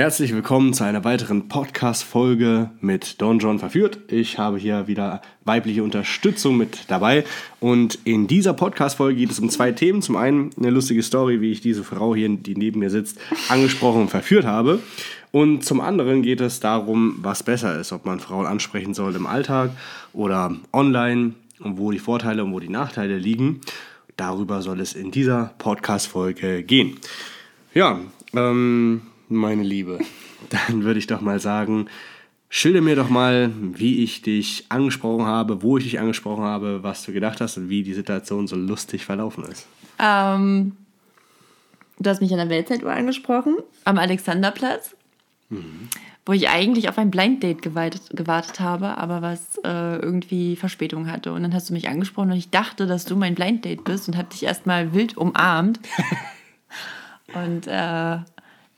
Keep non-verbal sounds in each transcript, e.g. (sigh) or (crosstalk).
Herzlich willkommen zu einer weiteren Podcast-Folge mit Don John verführt. Ich habe hier wieder weibliche Unterstützung mit dabei. Und in dieser Podcast-Folge geht es um zwei Themen. Zum einen eine lustige Story, wie ich diese Frau hier, die neben mir sitzt, angesprochen und verführt habe. Und zum anderen geht es darum, was besser ist, ob man Frauen ansprechen soll im Alltag oder online und wo die Vorteile und wo die Nachteile liegen. Darüber soll es in dieser Podcast-Folge gehen. Ja, ähm, meine Liebe, (laughs) dann würde ich doch mal sagen, schilder mir doch mal, wie ich dich angesprochen habe, wo ich dich angesprochen habe, was du gedacht hast und wie die Situation so lustig verlaufen ist. Ähm, du hast mich an der Weltzeituhr angesprochen, am Alexanderplatz, wo ich eigentlich auf ein Blind Date gewartet, gewartet habe, aber was äh, irgendwie Verspätung hatte. Und dann hast du mich angesprochen und ich dachte, dass du mein Blind Date bist und habe dich erstmal wild umarmt. (laughs) und äh,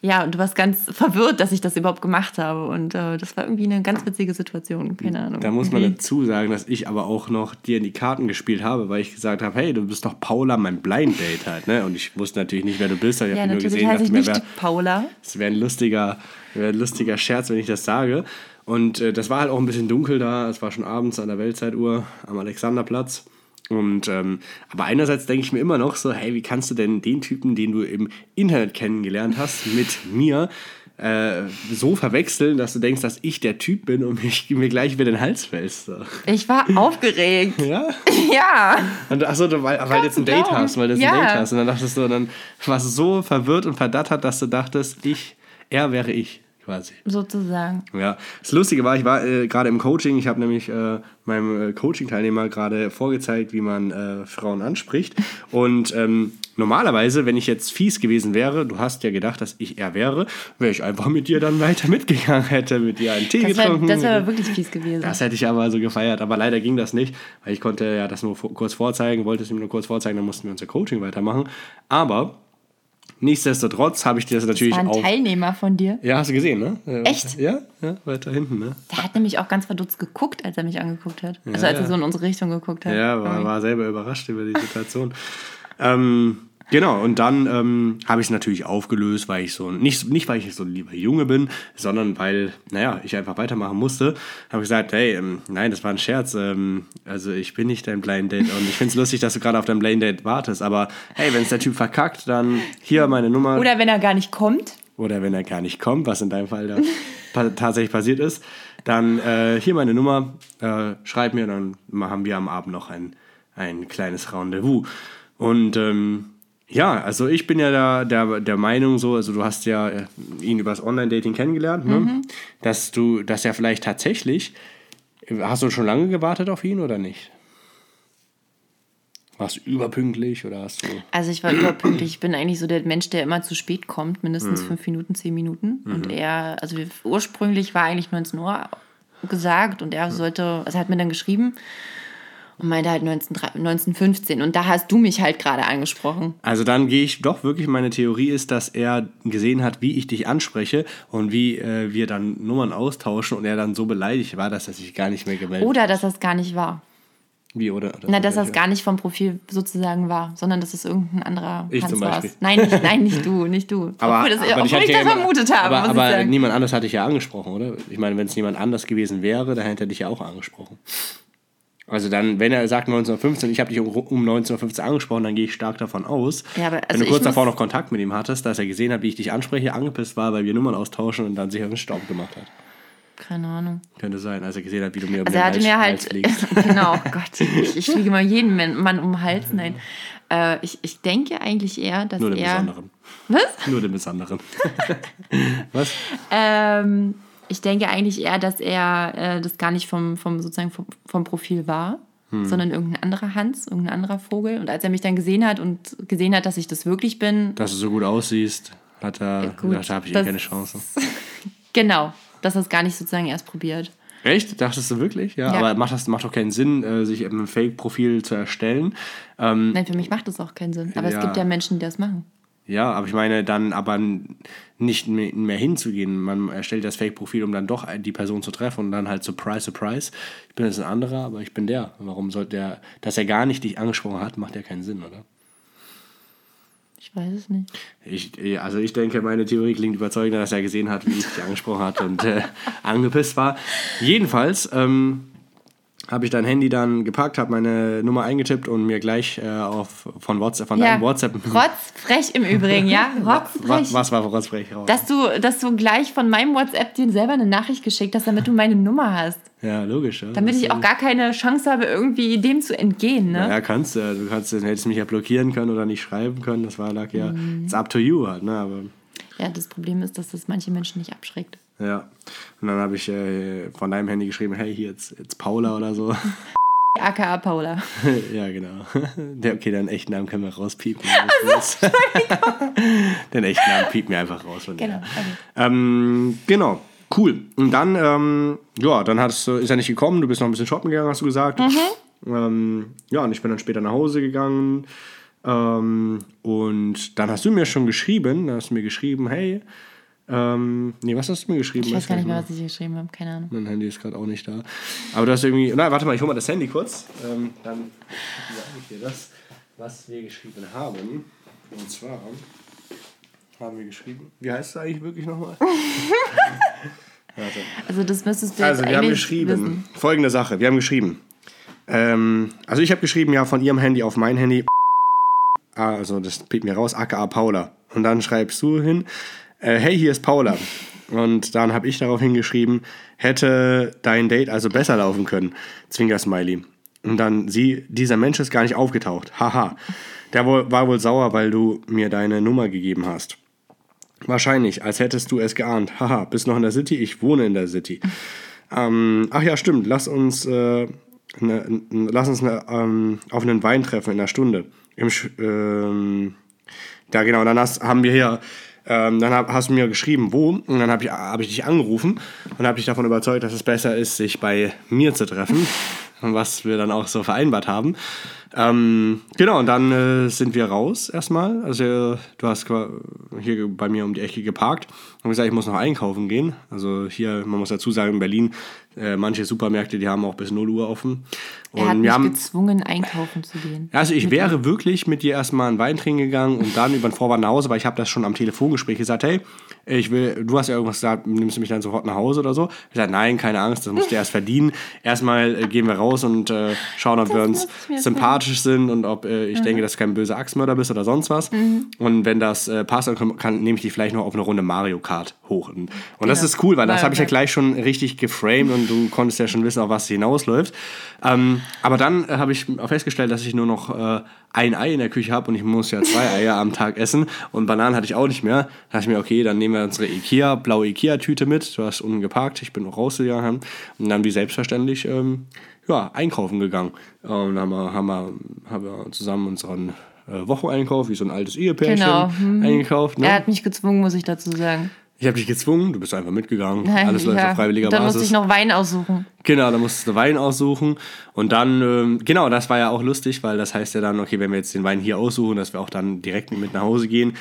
ja, und du warst ganz verwirrt, dass ich das überhaupt gemacht habe. Und äh, das war irgendwie eine ganz witzige Situation. Keine Ahnung. Da muss man Wie- dazu sagen, dass ich aber auch noch dir in die Karten gespielt habe, weil ich gesagt habe, hey, du bist doch Paula, mein Blind Date halt, ne? Und ich wusste natürlich nicht, wer du bist. Ich Ja, habe nur natürlich gesehen, heiße dachte ich mir, nicht wer, Paula. es wäre ein lustiger, wäre ein lustiger Scherz, wenn ich das sage. Und äh, das war halt auch ein bisschen dunkel da. Es war schon abends an der Weltzeituhr am Alexanderplatz. Und ähm, aber einerseits denke ich mir immer noch so, hey, wie kannst du denn den Typen, den du im Internet kennengelernt hast, mit mir äh, so verwechseln, dass du denkst, dass ich der Typ bin und mich, mir gleich über den Hals fällst. So. Ich war aufgeregt. (laughs) Ja? (laughs) ja. Und achso, weil, weil du jetzt ein Date hast, weil du jetzt Ja. ein Date hast. Und dann dachtest du, dann warst du so verwirrt und verdattert, dass du dachtest, ich, er wäre ich, quasi. Sozusagen. Ja, das Lustige war, ich war äh, gerade im Coaching, ich habe nämlich äh, meinem äh, Coaching-Teilnehmer gerade vorgezeigt, wie man äh, Frauen anspricht. Und ähm, normalerweise, wenn ich jetzt fies gewesen wäre, du hast ja gedacht, dass ich er wäre, wäre ich einfach mit dir dann weiter (laughs) mitgegangen, hätte mit dir einen Tee Das wäre getrunken. das wär dir- wirklich fies gewesen. das hätte ich aber so gefeiert, aber leider ging das nicht, weil ich konnte ja das nur kurz vorzeigen, wollte es ihm nur kurz vorzeigen, dann mussten wir unser Coaching weitermachen. Aber nichtsdestotrotz habe ich dir das natürlich war ein auch. Teilnehmer von dir. Ja, hast du gesehen, ne? Echt? Ja, ja, weiter hinten, ne? Der hat nämlich auch ganz verdutzt geguckt, als er mich angeguckt hat. Also Ja, als er ja. so in unsere Richtung geguckt hat. Ja, war, war selber überrascht über die Situation. ähm, genau, und dann ähm, habe ich es natürlich aufgelöst, weil ich so, nicht, nicht weil ich so ein lieber Junge bin, sondern weil, naja, ich einfach weitermachen musste. Habe gesagt, hey, ähm, nein, das war ein Scherz. Ähm, also ich bin nicht dein Blind Date und ich finde es lustig, dass du gerade auf dein Blind Date wartest. Aber hey, wenn es der Typ verkackt, dann hier meine Nummer. Oder wenn er gar nicht kommt. oder wenn er gar nicht kommt, was in deinem Fall da (laughs) pa tatsächlich passiert ist, dann äh, hier meine Nummer, äh, schreib mir, dann machen wir am Abend noch ein, ein kleines Rendezvous. Und ähm, ja, also ich bin ja da, der, der Meinung so, also du hast ja äh, ihn übers Online-Dating kennengelernt, ne? dass du, dass er vielleicht tatsächlich, hast du schon lange gewartet auf ihn oder nicht? Warst du überpünktlich oder hast du... Also ich war überpünktlich. Ich bin eigentlich so der Mensch, der immer zu spät kommt. Mindestens Mhm. fünf Minuten, zehn Minuten. Und er, also ursprünglich war eigentlich 19 Uhr gesagt und er sollte, also er hat mir dann geschrieben und meinte halt 19, 1915. Und da hast du mich halt gerade angesprochen. Also dann gehe ich doch wirklich, meine Theorie ist, dass er gesehen hat, wie ich dich anspreche und wie äh, wir dann Nummern austauschen und er dann so beleidigt war, dass er sich gar nicht mehr gemeldet Oder hat. dass das gar nicht war. Wie, oder? Na, dass das gar nicht vom Profil sozusagen war, sondern dass es irgendein anderer Ich Hans war. Nein, nicht, nein, nicht du, nicht du. (laughs) aber, obwohl, das, aber obwohl ich, hatte das ja vermutet habe, aber, aber ich niemand anders hatte ich ja angesprochen, oder? Ich meine, wenn es niemand anders gewesen wäre, dann hätte er dich ja auch angesprochen. Also dann, wenn er sagt 1915, ich habe dich um, um 1915 angesprochen, dann gehe ich stark davon aus. Ja, aber wenn also du kurz davor noch Kontakt mit ihm hattest, dass er gesehen hat, wie ich dich anspreche, angepisst war, weil wir Nummern austauschen und dann sich auf den Staub gemacht hat. Keine Ahnung. Könnte sein, als er gesehen hat, wie du mir um Also den er Hals, mir Hals halt, fliegst. (laughs) genau, oh Gott, ich, ich fliege mal jeden Mann, Mann um den Hals. Nein, äh, ich, ich denke eigentlich eher, dass Nur den er... Besonderen. Was? Nur den Besonderen. (laughs) Was? Ähm, ich denke eigentlich eher, dass er äh, das gar nicht vom, vom, sozusagen vom, vom Profil war, Hm. sondern irgendein anderer Hans, irgendein anderer Vogel. Und als er mich dann gesehen hat und gesehen hat, dass ich das wirklich bin, Dass du so gut aussiehst, hat er gut, gedacht, da habe ich eh das- keine Chance. (laughs) genau, dass er es gar nicht sozusagen erst probiert. Echt? Dachtest du wirklich? Ja, Ja. aber macht das macht doch keinen Sinn, äh, sich ein Fake-Profil zu erstellen. Ähm, Nein, für mich macht das auch keinen Sinn. Aber Ja. es gibt ja Menschen, die das machen. Ja, aber ich meine, dann aber nicht mehr, mehr hinzugehen. Man erstellt das Fake-Profil, um dann doch die Person zu treffen und dann halt Surprise, Surprise. Ich bin jetzt ein anderer, aber ich bin der. Warum sollte der, dass er gar nicht dich angesprochen hat, macht ja keinen Sinn, oder? Ich weiß es nicht. Ich, also ich denke, meine Theorie klingt überzeugender, dass er gesehen hat, wie ich dich angesprochen hat und äh, (laughs) angepisst war. Jedenfalls ähm, habe ich dein Handy dann gepackt, habe meine Nummer eingetippt und mir gleich äh, auf, von WhatsApp, von Ja. deinem WhatsApp. Rotzfrech im Übrigen, ja? (laughs) Rotzfrech. Was, war Rotzbrech raus? Dass du, dass du gleich von meinem WhatsApp dir selber eine Nachricht geschickt hast, damit du meine Nummer hast. Ja, logisch. Ja. Damit Das ich auch gar keine Chance habe, irgendwie dem zu entgehen, ne? Ja, kannst du. Du kannst, hättest mich ja blockieren können oder nicht schreiben können. Das war lag ja. Mhm. It's up to you halt, ne? Aber Ja, das Problem ist, dass das manche Menschen nicht abschreckt. Ja. Und dann habe ich äh, von deinem Handy geschrieben, hey, hier jetzt, jetzt Paula oder so. (laughs) AKA Paula. (laughs) ja, genau. (laughs) Der, okay, den echten Namen können wir rauspiepen. den echten Namen piepen wir einfach raus. Genau. der. Okay. Ähm, genau. Cool. Und dann, ähm, ja, dann du, ist er nicht gekommen, du bist noch ein bisschen shoppen gegangen, hast du gesagt. Ähm, ja, und ich bin dann später nach Hause gegangen. Ähm, und dann hast du mir schon geschrieben, dann hast du mir geschrieben, hey, ähm, nee, was hast du mir geschrieben? Ich weiß gar nicht mehr, was ich geschrieben habe. Keine Ahnung. Mein Handy ist gerade auch nicht da. Aber du hast irgendwie. Nein, warte mal, ich hole mal das Handy kurz. Ähm, dann sage ich dir das, was wir geschrieben haben. Und zwar haben wir geschrieben. Wie heißt es eigentlich wirklich nochmal? (laughs) Warte. Also das müsstest du Also, wir haben geschrieben. wissen. Folgende Sache: Wir haben geschrieben. Ähm, also, ich habe geschrieben, ja, von ihrem Handy auf mein Handy. Ah, Also, das piept mir raus, aka Paula. Und dann schreibst du hin, äh, hey, hier ist Paula. Und dann habe ich darauf hingeschrieben, hätte dein Date also besser laufen können. Zwinker-Smiley. Und dann sie, dieser Mensch ist gar nicht aufgetaucht. Haha. Der war wohl sauer, weil du mir deine Nummer gegeben hast. Wahrscheinlich, als hättest du es geahnt. Haha, bist noch in der City? Ich wohne in der City. Ähm, ach ja, stimmt. Lass uns, äh, ne, lass uns ne, ähm, auf einen Wein treffen in einer Stunde. Im, ähm, ja, genau. Dann hast, haben wir hier, ähm, dann hab, hast du mir geschrieben, wo. Und dann habe ich, hab ich dich angerufen und habe dich davon überzeugt, dass es besser ist, sich bei mir zu treffen. (laughs) was wir dann auch so vereinbart haben. Ähm, genau, und dann äh, sind wir raus erstmal. Also du hast hier bei mir um die Ecke geparkt und gesagt, ich muss noch einkaufen gehen. Also hier, man muss dazu sagen, in Berlin, äh, manche Supermärkte, die haben auch bis 0 Uhr offen. Er hat Und mich wir haben, gezwungen, einkaufen zu gehen. also ich wäre wirklich mit dir erstmal einen Wein trinken gegangen und dann über den Vorwand nach Hause, weil ich habe das schon am Telefongespräch gesagt, hey, ich will, du hast ja irgendwas gesagt, nimmst du mich dann sofort nach Hause oder so? Ich sage, nein, keine Angst, das musst du erst verdienen. Erstmal äh, gehen wir raus und äh, schauen, ob wir uns mir erst sympathisch sind und ob äh, ich denke, dass du kein böser Axtmörder bist oder sonst was. Und wenn das äh, passt, dann kann, kann, nehme ich dich vielleicht noch auf eine Runde Mario Kart hoch. Und, und das Genau. ist cool, weil das habe ich ja gleich schon richtig geframed und du konntest ja schon wissen, auf was es hinausläuft. Ähm, aber dann äh, habe ich festgestellt, dass ich nur noch äh, ein Ei in der Küche habe und ich muss ja zwei (laughs) Eier am Tag essen und Bananen hatte ich auch nicht mehr. Da dachte ich mir, okay, dann nehmen wir unsere Ikea, blaue Ikea-Tüte mit. Du hast unten geparkt, ich bin noch rausgegangen und dann wie selbstverständlich ähm, ja, einkaufen gegangen. Und dann haben wir, haben wir, haben wir zusammen unseren äh, Wocheneinkauf, wie so ein altes Ehepärchen, Genau, mhm. eingekauft. Ne? Er hat mich gezwungen, muss ich dazu sagen. Ich habe dich gezwungen, du bist einfach mitgegangen. Nein, Alles läuft ja. auf freiwilliger Und Dann Basis. musste ich noch Wein aussuchen. Genau, da musstest du Wein aussuchen. Und dann, ähm, genau, das war ja auch lustig, weil das heißt ja dann, okay, wenn wir jetzt den Wein hier aussuchen, dass wir auch dann direkt mit nach Hause gehen.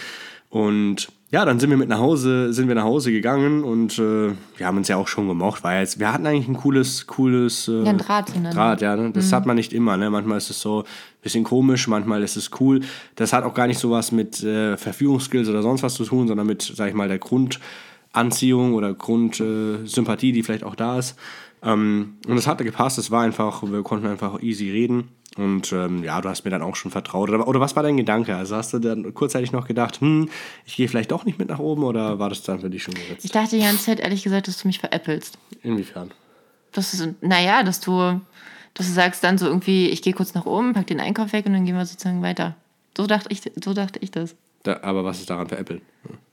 Und ja, dann sind wir mit nach Hause, sind wir nach Hause gegangen und äh, wir haben uns ja auch schon gemocht, weil jetzt, wir hatten eigentlich ein cooles, cooles äh, Ja, ein Draht zueinander. Draht, ja, ne? das hat man nicht immer, ne? Manchmal ist es so ein bisschen komisch, manchmal ist es cool. Das hat auch gar nicht so was mit äh, Verführungsskills oder sonst was zu tun, sondern mit, sag ich mal, der Grundanziehung oder Grundsympathie, Sympathie, die vielleicht auch da ist. Ähm, und es hatte gepasst, es war einfach, wir konnten einfach easy reden. Und ähm, ja, du hast mir dann auch schon vertraut. Oder, oder was war dein Gedanke? Also hast du dann kurzzeitig noch gedacht, hm, ich gehe vielleicht doch nicht mit nach oben oder war das dann für dich schon gesetzt? Ich dachte die ganze Zeit, ehrlich gesagt, dass du mich veräppelst. Inwiefern? Das ist, naja, dass du, dass du sagst dann so irgendwie, ich gehe kurz nach oben, pack den Einkauf weg und dann gehen wir sozusagen weiter. So dachte ich, so dachte ich das. Da, aber was ist daran veräppeln?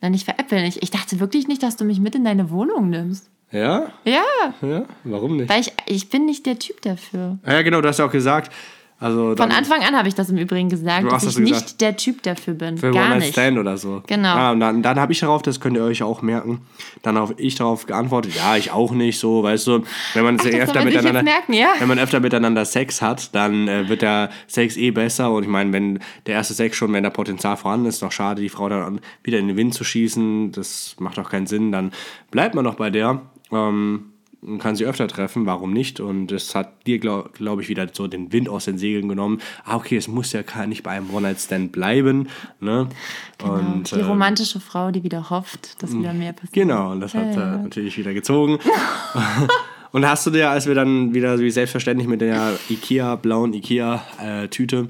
Nein, nicht veräppeln. Ich, ich dachte wirklich nicht, dass du mich mit in deine Wohnung nimmst. Ja? Ja, Ja? Warum nicht? weil ich, ich bin nicht der Typ dafür. Ja, genau, du hast ja auch gesagt, also Von Anfang an habe ich das im Übrigen gesagt, dass hast ich das nicht gesagt. der Typ dafür bin. für Gar nicht. Stand oder so. Genau. Ah, und dann, dann habe ich darauf, das könnt ihr euch auch merken, dann habe ich darauf geantwortet, ja, ich auch nicht, so, weißt du, wenn man Ach, das öfter miteinander, merken, ja? wenn man öfter miteinander Sex hat, dann äh, wird der Sex eh besser und ich meine, wenn der erste Sex schon, wenn da Potenzial vorhanden ist, ist doch schade, die Frau dann wieder in den Wind zu schießen, das macht doch keinen Sinn, dann bleibt man doch bei der. Ähm, kann sie öfter treffen, warum nicht? Und es hat dir, glaube glaub ich, wieder so den Wind aus den Segeln genommen. Ah, okay, es muss ja gar nicht bei einem One-Night-Stand bleiben. Ne? Genau. Und, die ähm, romantische Frau, die wieder hofft, dass wieder mehr passiert. Genau, und das hat Ja, äh, natürlich wieder gezogen. (laughs) und hast du dir, als wir dann wieder wie selbstverständlich mit der Ikea, blauen Ikea-Tüte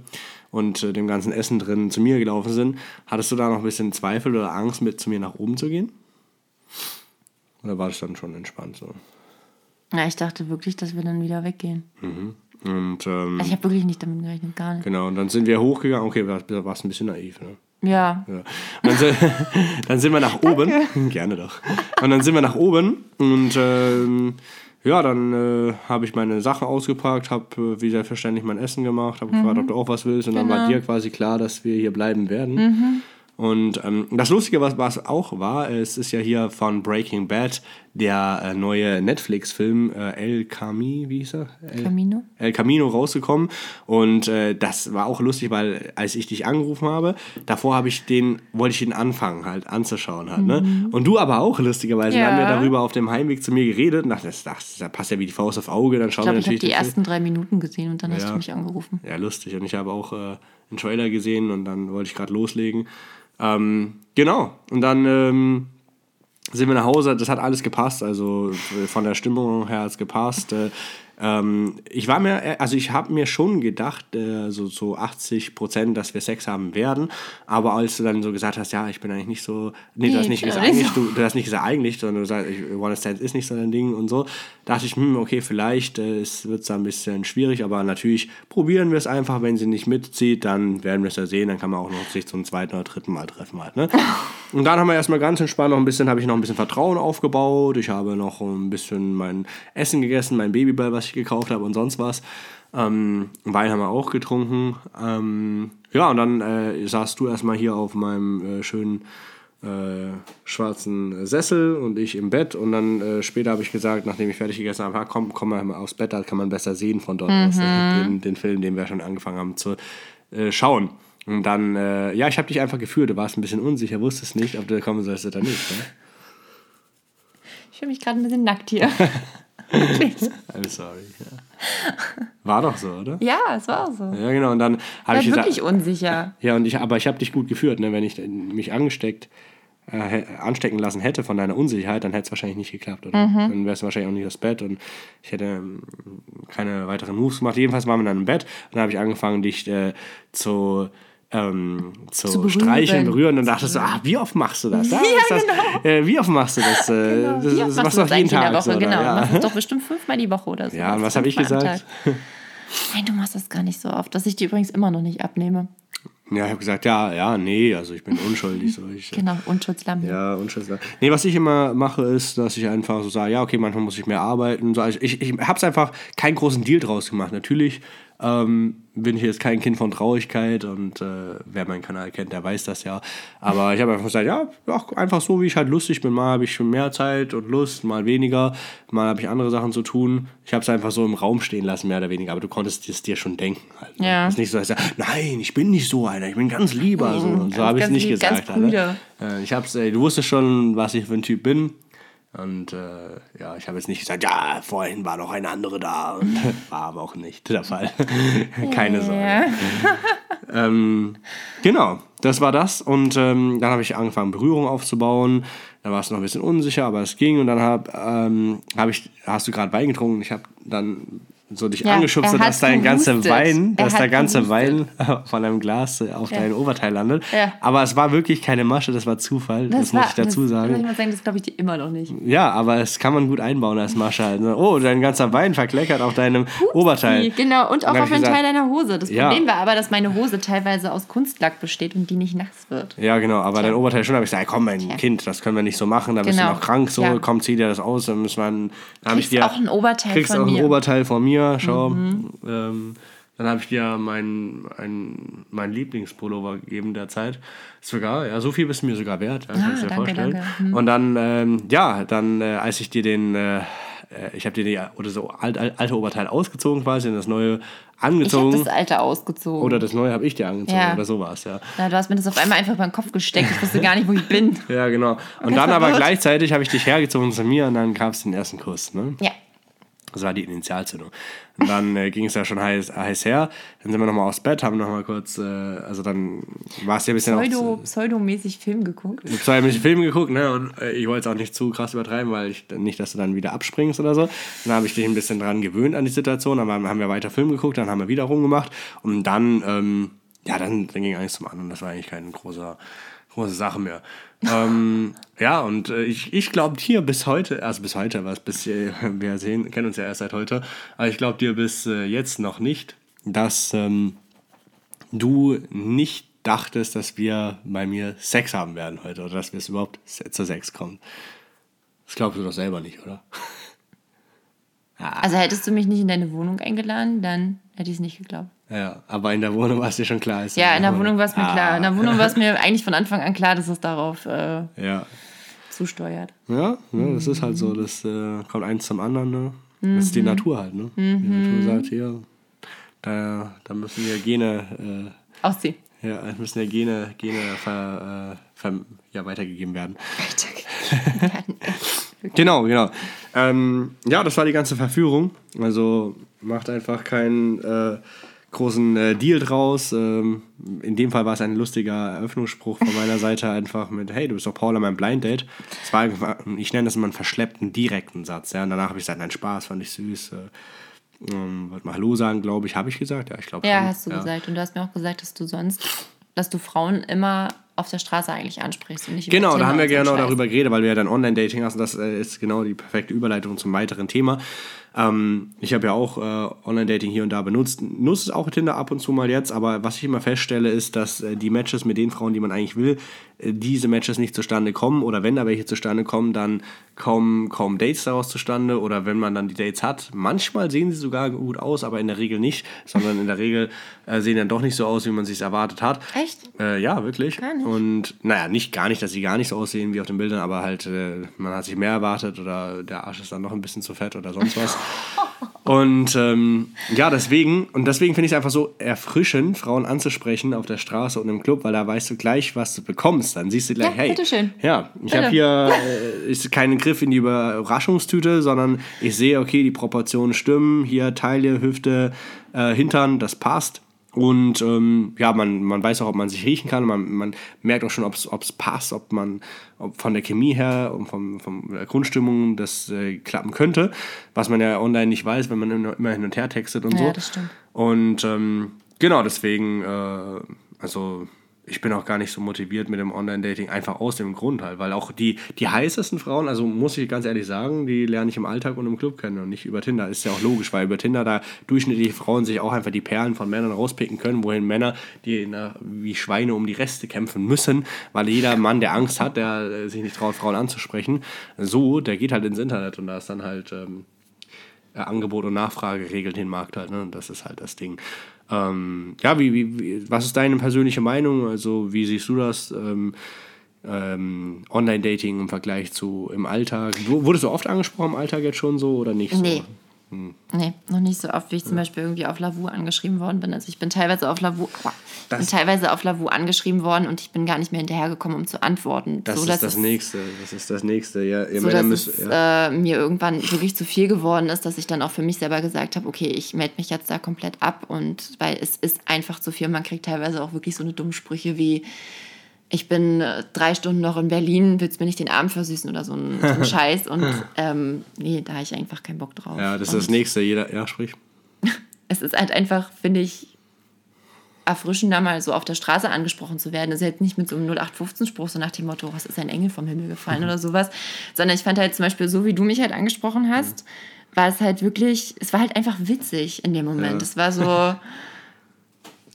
und äh, dem ganzen Essen drin zu mir gelaufen sind, hattest du da noch ein bisschen Zweifel oder Angst, mit zu mir nach oben zu gehen? Oder war das dann schon entspannt so? Ja, ich dachte wirklich, dass wir dann wieder weggehen. Und ähm, Also ich habe wirklich nicht damit gerechnet, gar nicht. genau, und dann sind wir hochgegangen. Okay, war, warst ein bisschen naiv, ne? Ja. Ja. Dann, sind, (laughs) dann sind wir nach oben. (laughs) Gerne doch. Und dann sind wir nach oben und ähm, ja, dann äh, habe ich meine Sachen ausgepackt, habe äh, wie selbstverständlich mein Essen gemacht, habe gefragt, ob du auch was willst und dann war dir quasi klar, dass wir hier bleiben werden. Und ähm, das Lustige, was, was auch war, es ist ja hier von Breaking Bad der äh, neue Netflix-Film äh, El Cami, wie hieß er? El, Camino? El Camino rausgekommen und äh, das war auch lustig, weil als ich dich angerufen habe, davor habe ich den, wollte ich den anfangen halt anzuschauen halt, ne? Und du aber auch lustigerweise, wir Ja. haben ja darüber auf dem Heimweg zu mir geredet und dachte, das, das, das passt ja wie die Faust auf Auge, dann Ich schauen wir glaube, ich habe natürlich die ersten drei Minuten gesehen und dann hast Ja. du mich angerufen. Ja, lustig. Und ich habe auch äh, einen Trailer gesehen und dann wollte ich gerade loslegen. Ähm, genau. Und dann ähm, sind wir nach Hause. Das hat alles gepasst. Also von der Stimmung her hat es gepasst. Äh, ähm, ich war mir, äh, also ich habe mir schon gedacht, äh, so, so 80 Prozent, dass wir Sex haben werden. Aber als du dann so gesagt hast, ja, ich bin eigentlich nicht so, nee, du hast nicht ich gesagt eigentlich, du, du hast nicht gesagt eigentlich, sondern du sagst, ich, One Stand ist nicht so dein Ding und so. dachte ich, hm, okay, vielleicht äh, wird es da ein bisschen schwierig, aber natürlich probieren wir es einfach. Wenn sie nicht mitzieht, dann werden wir es ja sehen. Dann kann man auch noch sich zum zweiten oder dritten Mal treffen halt. Ne? (laughs) Und dann haben wir erstmal ganz entspannt noch ein bisschen, habe ich noch ein bisschen Vertrauen aufgebaut. Ich habe noch ein bisschen mein Essen gegessen, mein Babybell, was ich gekauft habe und sonst was. Ähm, Wein haben wir auch getrunken. Ähm, ja, und dann äh, saßt du erstmal hier auf meinem äh, schönen äh, schwarzen Sessel und ich im Bett. Und dann äh, später habe ich gesagt, nachdem ich fertig gegessen habe, "Ah, komm, komm mal aufs Bett, da kann man besser sehen von dort aus, äh, den, den Film, den wir schon angefangen haben zu äh, schauen. Und dann, äh, ja, ich habe dich einfach geführt. Du warst ein bisschen unsicher, wusstest nicht, ob du kommen sollst oder nicht. Ne? Ich fühle mich gerade ein bisschen nackt hier. (laughs) I'm sorry. Ja. War doch so, oder? ja, es war so. Ja, genau. Und dann Ich habe ich wirklich gesagt, unsicher. ja, und ich, aber ich habe dich gut geführt, ne? Wenn ich mich angesteckt, äh, anstecken lassen hätte von deiner Unsicherheit, dann hätte es wahrscheinlich nicht geklappt, oder? Dann wäre es wahrscheinlich auch nicht das Bett und ich hätte ähm, keine weiteren Moves gemacht. Jedenfalls waren wir dann im Bett und dann habe ich angefangen, dich äh, zu ähm, zu, berühren. streicheln, berühren und dachte so, ah, wie oft machst du das? Ah, ist das äh, wie oft machst du das? (laughs) Äh, Genau. das, das machst du doch jeden Tag. Woche? so, genau, ja. machst du doch bestimmt fünfmal die Woche oder so. Ja, und was habe ich gesagt? Nein, du machst das gar nicht so oft, dass ich die übrigens immer noch nicht abnehme. Ja, ich habe gesagt, ja, ja, nee, also ich bin unschuldig. So. Ich, Genau, Unschuldslamm. Ja, unschuldig. Nee, was ich immer mache, ist, dass ich einfach so sage, ja, okay, manchmal muss ich mehr arbeiten. So, also ich ich habe es einfach keinen großen Deal draus gemacht. Natürlich ähm, bin ich jetzt kein Kind von Traurigkeit und äh, wer meinen Kanal kennt, der weiß das ja. Aber ich habe einfach gesagt, ja, ja, einfach so, wie ich halt lustig bin. Mal habe ich schon mehr Zeit und Lust, mal weniger. Mal habe ich andere Sachen zu tun. Ich habe es einfach so im Raum stehen lassen, mehr oder weniger. Aber du konntest es dir schon denken. Halt, ne? Ja. Es ist nicht so, dass ich sage, nein, ich bin nicht so einer, ich bin ganz lieber. So, so ganz, habe ich es nicht lieb, gesagt. Brüder. Äh, ich hab's, ey, du wusstest schon, was ich für ein Typ bin. Und äh, ja, ich habe jetzt nicht gesagt, ja, vorhin war noch eine andere da. Und (laughs) war aber auch nicht der Fall. (laughs) Keine Sorge. Ähm, genau, das war das. Und ähm, dann habe ich angefangen, Berührung aufzubauen. Da war es noch ein bisschen unsicher, aber es ging. Und dann hab, ähm, hab ich, hast du gerade Wein getrunken. Ich habe dann so dich Ja, angeschubst, hat dass dein ganzer. Wein, dass der ganze gehustet. Wein (laughs) von deinem Glas äh, auf dein Oberteil landet. Ja. Aber es war wirklich keine Masche, das war Zufall. Das, muss ich dazu das, sagen. Ich muss sagen, das glaube ich dir immer noch nicht. Ja, aber es kann man gut einbauen als Masche. Ne? Oh, dein ganzer Wein verkleckert auf deinem Oberteil. Genau, und auch hab auf gesagt, Teil deiner Hose. Das Ja. Problem war aber, dass meine Hose teilweise aus Kunstlack besteht und die nicht nass wird. Ja, genau, aber dein Oberteil schon, habe ich gesagt, komm, mein Kind, das können wir nicht so machen, da bist Genau. du noch krank, so, Ja. komm, zieh dir das aus, dann müssen wir, dann habe ich dir, auch ein Oberteil kriegst von auch ein. Oberteil von mir, schau, ähm, dann habe ich dir mein, ein, mein Lieblingspullover gegeben derzeit, sogar, ja, so viel bist du mir sogar wert, ja, kannst du dir Ah, danke, vorstellen. danke. Hm. Und dann, ähm, ja, dann, äh, als ich dir den, äh, äh, ich habe dir die, oder so alt, alt, alte Oberteil ausgezogen quasi und das neue Ich habe angezogen. das alte ausgezogen. oder das neue habe ich dir angezogen Ja. oder so war es, ja. Na, du hast mir das auf einmal einfach beim Kopf gesteckt. Ich wusste gar nicht, wo ich bin. (laughs) Ja, genau. Und Okay, dann (laughs) aber gleichzeitig habe ich dich hergezogen zu mir und dann gab es den ersten Kuss. Ne? Ja. Das war die Initialzündung. Und dann äh, ging es ja schon heiß, heiß her. Dann sind wir nochmal aufs Bett, haben nochmal kurz, äh, also dann war es ja ein bisschen Pseudo, auch. pseudomäßig Film geguckt. Ich habe zwei ein Film geguckt, ne? Und äh, ich wollte es auch nicht zu krass übertreiben, weil ich nicht, dass du dann wieder abspringst oder so. Dann habe ich dich ein bisschen dran gewöhnt an die Situation. Dann haben wir weiter Film geguckt, dann haben wir wieder rumgemacht. Und dann, ähm, ja, dann, dann ging alles zum anderen. Das war eigentlich keine große, große Sache mehr. ähm, (laughs) ja, und äh, ich, ich glaube dir bis heute, also bis heute, was bis äh, (laughs) wir sehen, kennen uns ja erst seit heute, aber ich glaube dir bis äh, jetzt noch nicht, dass ähm, du nicht dachtest, dass wir bei mir Sex haben werden heute oder dass wir es überhaupt zu Sex kommen. Das glaubst du doch selber nicht, oder? (laughs) Also hättest du mich nicht in deine Wohnung eingeladen, dann hätte ich es nicht geglaubt. Ja, aber in der Wohnung war es dir schon klar. ist Ja, in der Wohnung war es mir Ah. klar. In der Wohnung war es mir eigentlich von Anfang an klar, dass es darauf äh, Ja. zusteuert. Ja, ne, das ist halt so, das äh, kommt eins zum anderen. Ne? Das ist die Natur halt. Ne? Die Natur sagt hier, da, da müssen wir Gene, Ausziehen. äh, ja, müssen ja Gene, Gene ver, äh, ver, ja, weitergegeben werden. (laughs) Genau, genau. Ähm, ja, das war die ganze Verführung. Also macht einfach keinen äh, großen äh, Deal draus. Ähm, in dem Fall war es ein lustiger Eröffnungsspruch von meiner Seite einfach mit, hey, du bist doch Paula, mein Blind Date. Das war, ich nenne das immer einen verschleppten, direkten Satz. Ja? Und danach habe ich gesagt, nein, Spaß, fand ich süß. Äh, ähm, wollte mal Hallo sagen, glaube ich. Habe ich gesagt? Ja, ich glaube Ja, schon. hast du gesagt. Und du hast mir auch gesagt, dass du sonst, dass du Frauen immer auf der Straße eigentlich ansprichst und nicht Genau, da haben wir genau darüber geredet, weil wir ja dann Online-Dating hast und das äh, ist genau die perfekte Überleitung zum weiteren Thema. Ähm, ich habe ja auch äh, Online-Dating hier und da benutzt, nutze es auch Tinder ab und zu mal jetzt, aber was ich immer feststelle, ist, dass äh, die Matches mit den Frauen, die man eigentlich will, äh, diese Matches nicht zustande kommen oder wenn da welche zustande kommen, dann kommen kaum Dates daraus zustande oder wenn man dann die Dates hat, manchmal sehen sie sogar gut aus, aber in der Regel nicht, sondern in der Regel äh, sehen dann doch nicht so aus, wie man sich erwartet hat. Echt? Äh, ja, wirklich. Gar nicht. Und naja, nicht gar nicht, dass sie gar nicht so aussehen wie auf den Bildern, aber halt, äh, man hat sich mehr erwartet oder der Arsch ist dann noch ein bisschen zu fett oder sonst was. (laughs) Und ähm, ja, deswegen, und deswegen finde ich es einfach so erfrischend, Frauen anzusprechen auf der Straße und im Club, weil da weißt du gleich, was du bekommst. Dann siehst du gleich, Ja, hey, bitteschön. ja, ich habe hier (laughs) äh, ist kein Griff in die Überraschungstüte, sondern ich sehe, okay, die Proportionen stimmen, hier Taille, Hüfte, äh, Hintern, das passt. Und ähm, ja, man, man weiß auch, ob man sich riechen kann. Man, man merkt auch schon, ob es passt, ob man ob von der Chemie her und vom, vom der Grundstimmung das äh, klappen könnte. Was man ja online nicht weiß, wenn man immer hin und her textet und Ja, so. das stimmt. Und ähm, genau, deswegen, äh, also ich bin auch gar nicht so motiviert mit dem Online-Dating, einfach aus dem Grund halt, weil auch die, die heißesten Frauen, also muss ich ganz ehrlich sagen, die lerne ich im Alltag und im Club kennen und nicht über Tinder. Ist ja auch logisch, weil über Tinder da durchschnittliche Frauen sich auch einfach die Perlen von Männern rauspicken können, wohin Männer, die na, wie Schweine um die Reste kämpfen müssen, weil jeder Mann, der Angst hat, der äh, sich nicht traut, Frauen anzusprechen, so, der geht halt ins Internet und da ist dann halt. Ähm, äh, Angebot und Nachfrage regelt den Markt halt. Ne? Das ist halt das Ding. Ähm, ja, wie, wie, was ist deine persönliche Meinung? Also, wie siehst du das? Ähm, ähm, Online-Dating im Vergleich zu im Alltag. Wurdest du oft angesprochen im Alltag jetzt schon so oder nicht? Nee. So? Nee, noch nicht so oft, wie ich zum Beispiel irgendwie auf Lavu angeschrieben worden bin. Also ich bin teilweise auf Lavu, bin teilweise auf Lavu angeschrieben worden und ich bin gar nicht mehr hinterhergekommen, um zu antworten. Das so, ist das es- Nächste. Das ist das Nächste. Ja, ihr So dass müsst, es ja. äh, mir irgendwann wirklich zu viel geworden ist, dass ich dann auch für mich selber gesagt habe, okay, ich melde mich jetzt da komplett ab und weil es ist einfach zu viel. Man kriegt teilweise auch wirklich so eine dumme Sprüche wie ich bin äh, drei Stunden noch in Berlin, willst mir nicht den Abend versüßen oder so ein, so ein (laughs) Scheiß. Und ähm, nee, da habe ich einfach keinen Bock drauf. ja, das ist Und das Nächste. Jeder, ja, sprich. (laughs) Es ist halt einfach, finde ich, erfrischender mal so auf der Straße angesprochen zu werden. Also jetzt nicht mit so einem 0815-Spruch, so nach dem Motto, was ist ein Engel vom Himmel gefallen (laughs) oder sowas, sondern ich fand halt zum Beispiel so, wie du mich halt angesprochen hast, war es halt wirklich, es war halt einfach witzig in dem Moment. Ja. Es war so,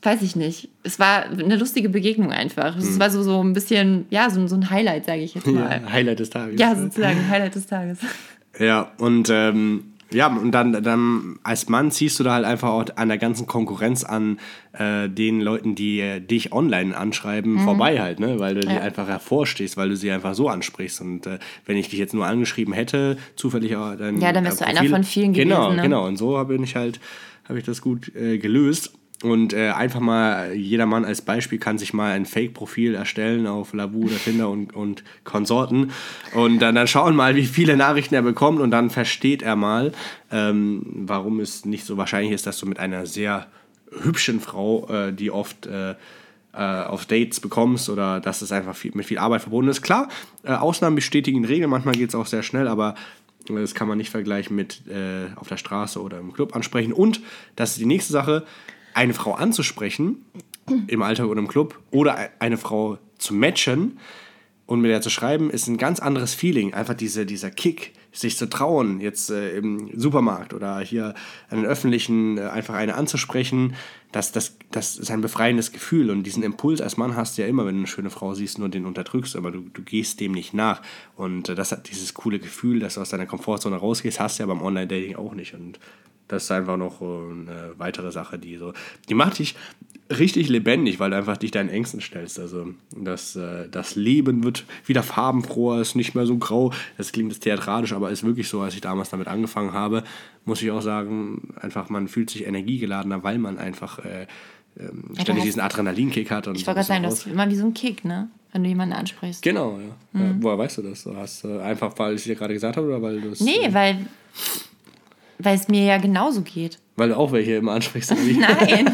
weiß ich nicht, es war eine lustige Begegnung einfach. Es war so, so ein bisschen, ja, so, so ein Highlight, sage ich jetzt mal. Ja, Highlight des Tages. Ja, sozusagen, Highlight des Tages. Ja, und ähm, Ja, und dann, dann als Mann ziehst du da halt einfach auch an der ganzen Konkurrenz an äh, den Leuten, die äh, dich online anschreiben, Mhm. vorbei halt, ne? Weil du die einfach hervorstehst, weil du sie einfach so ansprichst. Und äh, wenn ich dich jetzt nur angeschrieben hätte, zufällig äh, dann. Ja, dann wärst du einer von vielen Genau, gewesen, ne? genau. Und so habe ich halt, habe ich das gut äh, gelöst. Und äh, einfach mal, jeder Mann als Beispiel kann sich mal ein Fake-Profil erstellen auf Labu oder Tinder und, und Konsorten. Und dann, dann schauen mal, wie viele Nachrichten er bekommt. Und dann versteht er mal, ähm, warum es nicht so wahrscheinlich ist, dass du mit einer sehr hübschen Frau, äh, die oft äh, äh, auf Dates bekommst oder dass es einfach viel, mit viel Arbeit verbunden ist. Klar, äh, Ausnahmen bestätigen Regeln, manchmal geht es auch sehr schnell, aber äh, das kann man nicht vergleichen mit auf der Straße oder im Club ansprechen. Und das ist die nächste Sache, eine Frau anzusprechen im Alltag oder im Club oder e- eine Frau zu matchen und mit der zu schreiben, ist ein ganz anderes Feeling. Einfach diese, dieser Kick, sich zu trauen, jetzt äh, im Supermarkt oder hier den öffentlichen, äh, einfach eine anzusprechen, das, das, das ist ein befreiendes Gefühl. Und diesen Impuls als Mann hast du ja immer, wenn du eine schöne Frau siehst, nur den unterdrückst, aber du, du gehst dem nicht nach. Und äh, das hat dieses coole Gefühl, dass du aus deiner Komfortzone rausgehst, hast du ja beim Online-Dating auch nicht. Und das ist einfach noch äh, eine weitere Sache, die so, die macht dich richtig lebendig, weil du einfach dich deinen Ängsten stellst. Also das, äh, das Leben wird wieder farbenfroher, ist nicht mehr so grau. Das klingt jetzt theatralisch, aber ist wirklich so, als ich damals damit angefangen habe, muss ich auch sagen, einfach man fühlt sich energiegeladener, weil man einfach äh, ähm, ständig hast- diesen Adrenalinkick hat. Und Ich wollte gerade sagen, das ist immer wie so ein Kick, ne? Wenn du jemanden ansprichst. Genau, ja. ja. Woher weißt du das? Du hast äh, einfach, weil ich es dir gerade gesagt habe oder weil du es. Nee, weil, weil es mir ja genauso geht. Weil du auch welche immer ansprichst. (laughs) Nein.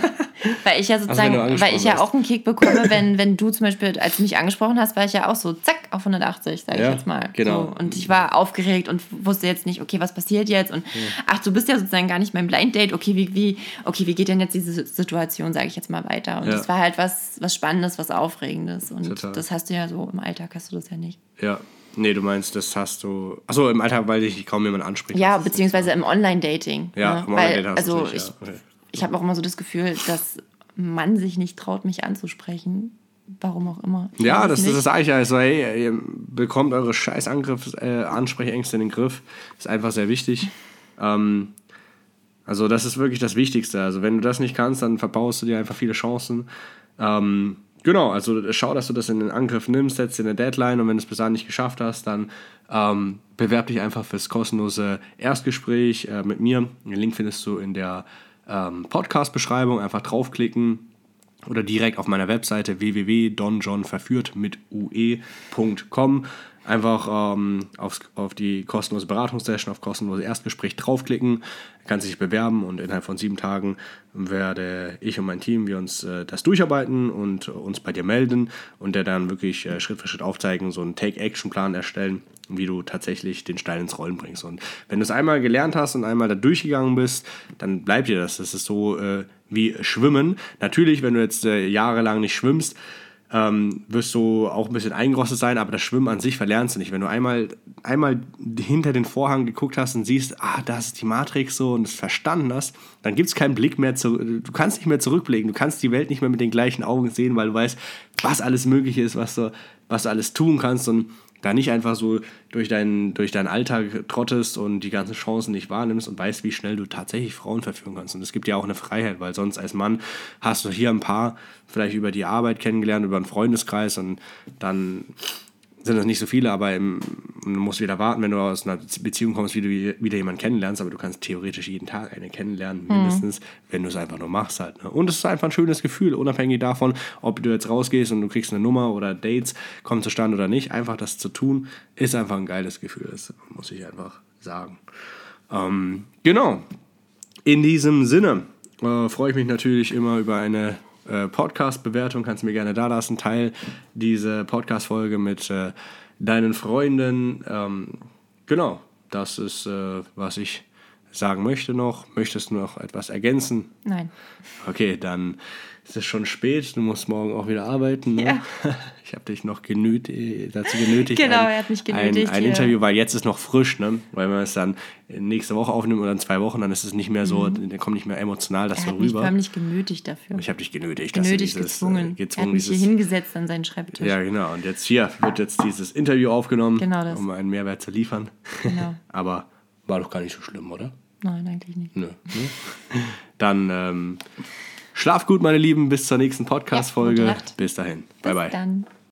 weil ich ja sozusagen, wenn du angesprochen weil ich ja auch einen Kick bekomme, wenn, wenn du zum Beispiel, als du mich angesprochen hast, war ich ja auch so, zack, auf 180, sage Ja, ich jetzt mal. genau. So. Und ich war aufgeregt und wusste jetzt nicht, okay, was passiert jetzt? Und ach, du bist ja sozusagen gar nicht mein Blind Date, okay, wie, wie, okay, wie geht denn jetzt diese Situation, sage ich jetzt mal weiter. Und Ja. das war halt was, was Spannendes, was Aufregendes. Und Total. das hast du ja so im Alltag, hast du das ja nicht. Ja. Nee, du meinst, das hast du. Achso, im Alltag, weil dich kaum jemand anspricht. Ja, ist- beziehungsweise im Online-Dating. Ja, ne? im Online-Dating hast also nicht, ich, ja. Okay. ich habe auch immer so das Gefühl, dass man sich nicht traut, mich anzusprechen. Warum auch immer. Ich Ja, das, das, nicht. das sage ich ja. Also, hey, ihr bekommt eure scheiß Angriff, äh, Ansprechängste in den Griff. Ist einfach sehr wichtig. Ähm, also, das ist wirklich das Wichtigste. Also, wenn du das nicht kannst, dann verbaust du dir einfach viele Chancen. Ähm, genau, also schau, dass du das in den Angriff nimmst, setz dir eine Deadline und wenn du es bis dahin nicht geschafft hast, dann ähm, bewerb dich einfach fürs kostenlose Erstgespräch äh, mit mir. Den Link findest du in der ähm, Podcast-Beschreibung. Einfach draufklicken oder direkt auf meiner Webseite www.donjohnverführt mit ue.com einfach ähm, aufs, auf die kostenlose Beratungssession, auf kostenlose Erstgespräch draufklicken, kannst dich bewerben und innerhalb von sieben Tagen werde ich und mein Team wir uns äh, das durcharbeiten und uns bei dir melden und der dann wirklich äh, Schritt für Schritt aufzeigen, so einen Take-Action-Plan erstellen, wie du tatsächlich den Stein ins Rollen bringst. Und wenn du es einmal gelernt hast und einmal da durchgegangen bist, dann bleibt dir das. Das ist so äh, wie Schwimmen. Natürlich, wenn du jetzt äh, jahrelang nicht schwimmst, ähm, wirst du auch ein bisschen eingerostet sein, aber das Schwimmen an sich verlernst du nicht. Wenn du einmal, einmal hinter den Vorhang geguckt hast und siehst, ah, das ist die Matrix so und es verstanden hast, dann gibt es keinen Blick mehr zurück. Du kannst nicht mehr zurückblicken. Du kannst die Welt nicht mehr mit den gleichen Augen sehen, weil du weißt, was alles möglich ist, was du, was du alles tun kannst und da nicht einfach so durch deinen, durch deinen Alltag trottest und die ganzen Chancen nicht wahrnimmst und weißt, wie schnell du tatsächlich Frauen verführen kannst. Und es gibt ja auch eine Freiheit, weil sonst als Mann hast du hier ein paar vielleicht über die Arbeit kennengelernt, über einen Freundeskreis und dann sind das nicht so viele, aber im, du musst wieder warten, wenn du aus einer Beziehung kommst, wie du wieder jemanden kennenlernst, aber du kannst theoretisch jeden Tag eine kennenlernen, mindestens, wenn du es einfach nur machst halt. Ne? Und es ist einfach ein schönes Gefühl, unabhängig davon, ob du jetzt rausgehst und du kriegst eine Nummer oder Dates kommen zustande oder nicht, einfach das zu tun, ist einfach ein geiles Gefühl, das muss ich einfach sagen. Ähm, genau. In diesem Sinne äh, freue ich mich natürlich immer über eine äh, Podcast-Bewertung. Kannst du mir gerne da lassen. Teil diese Podcast-Folge mit äh, deinen Freunden. Ähm, genau, das ist, äh, was ich sagen möchte noch. Möchtest du noch etwas ergänzen? Nein. Okay, dann ist es schon spät. Du musst morgen auch wieder arbeiten. Ne? Ja. (laughs) Ich habe dich noch genötigt, dazu genötigt. Genau, ein, er hat mich genötigt, Ein, ein hier. Interview, weil jetzt ist noch frisch, ne? Weil wenn man es dann nächste Woche aufnimmt oder in zwei Wochen, dann ist es nicht mehr so, dann kommt nicht mehr emotional das Mhm. So hat mich rüber. förmlich genötigt dafür. Ich habe dich genötigt. genötigt, dieses, gezwungen. Äh, gezwungen er hat mich hier dieses, hingesetzt an seinen Schreibtisch. ja, genau. Und jetzt hier wird jetzt dieses Interview aufgenommen, Genau um einen Mehrwert zu liefern. Genau. (laughs) Aber war doch gar nicht so schlimm, oder? Nein, eigentlich nicht. Nö. Dann ähm, schlaf gut, meine Lieben, bis zur nächsten Podcast-Folge. Nacht. bis dahin. Bis Bye, bye. dann.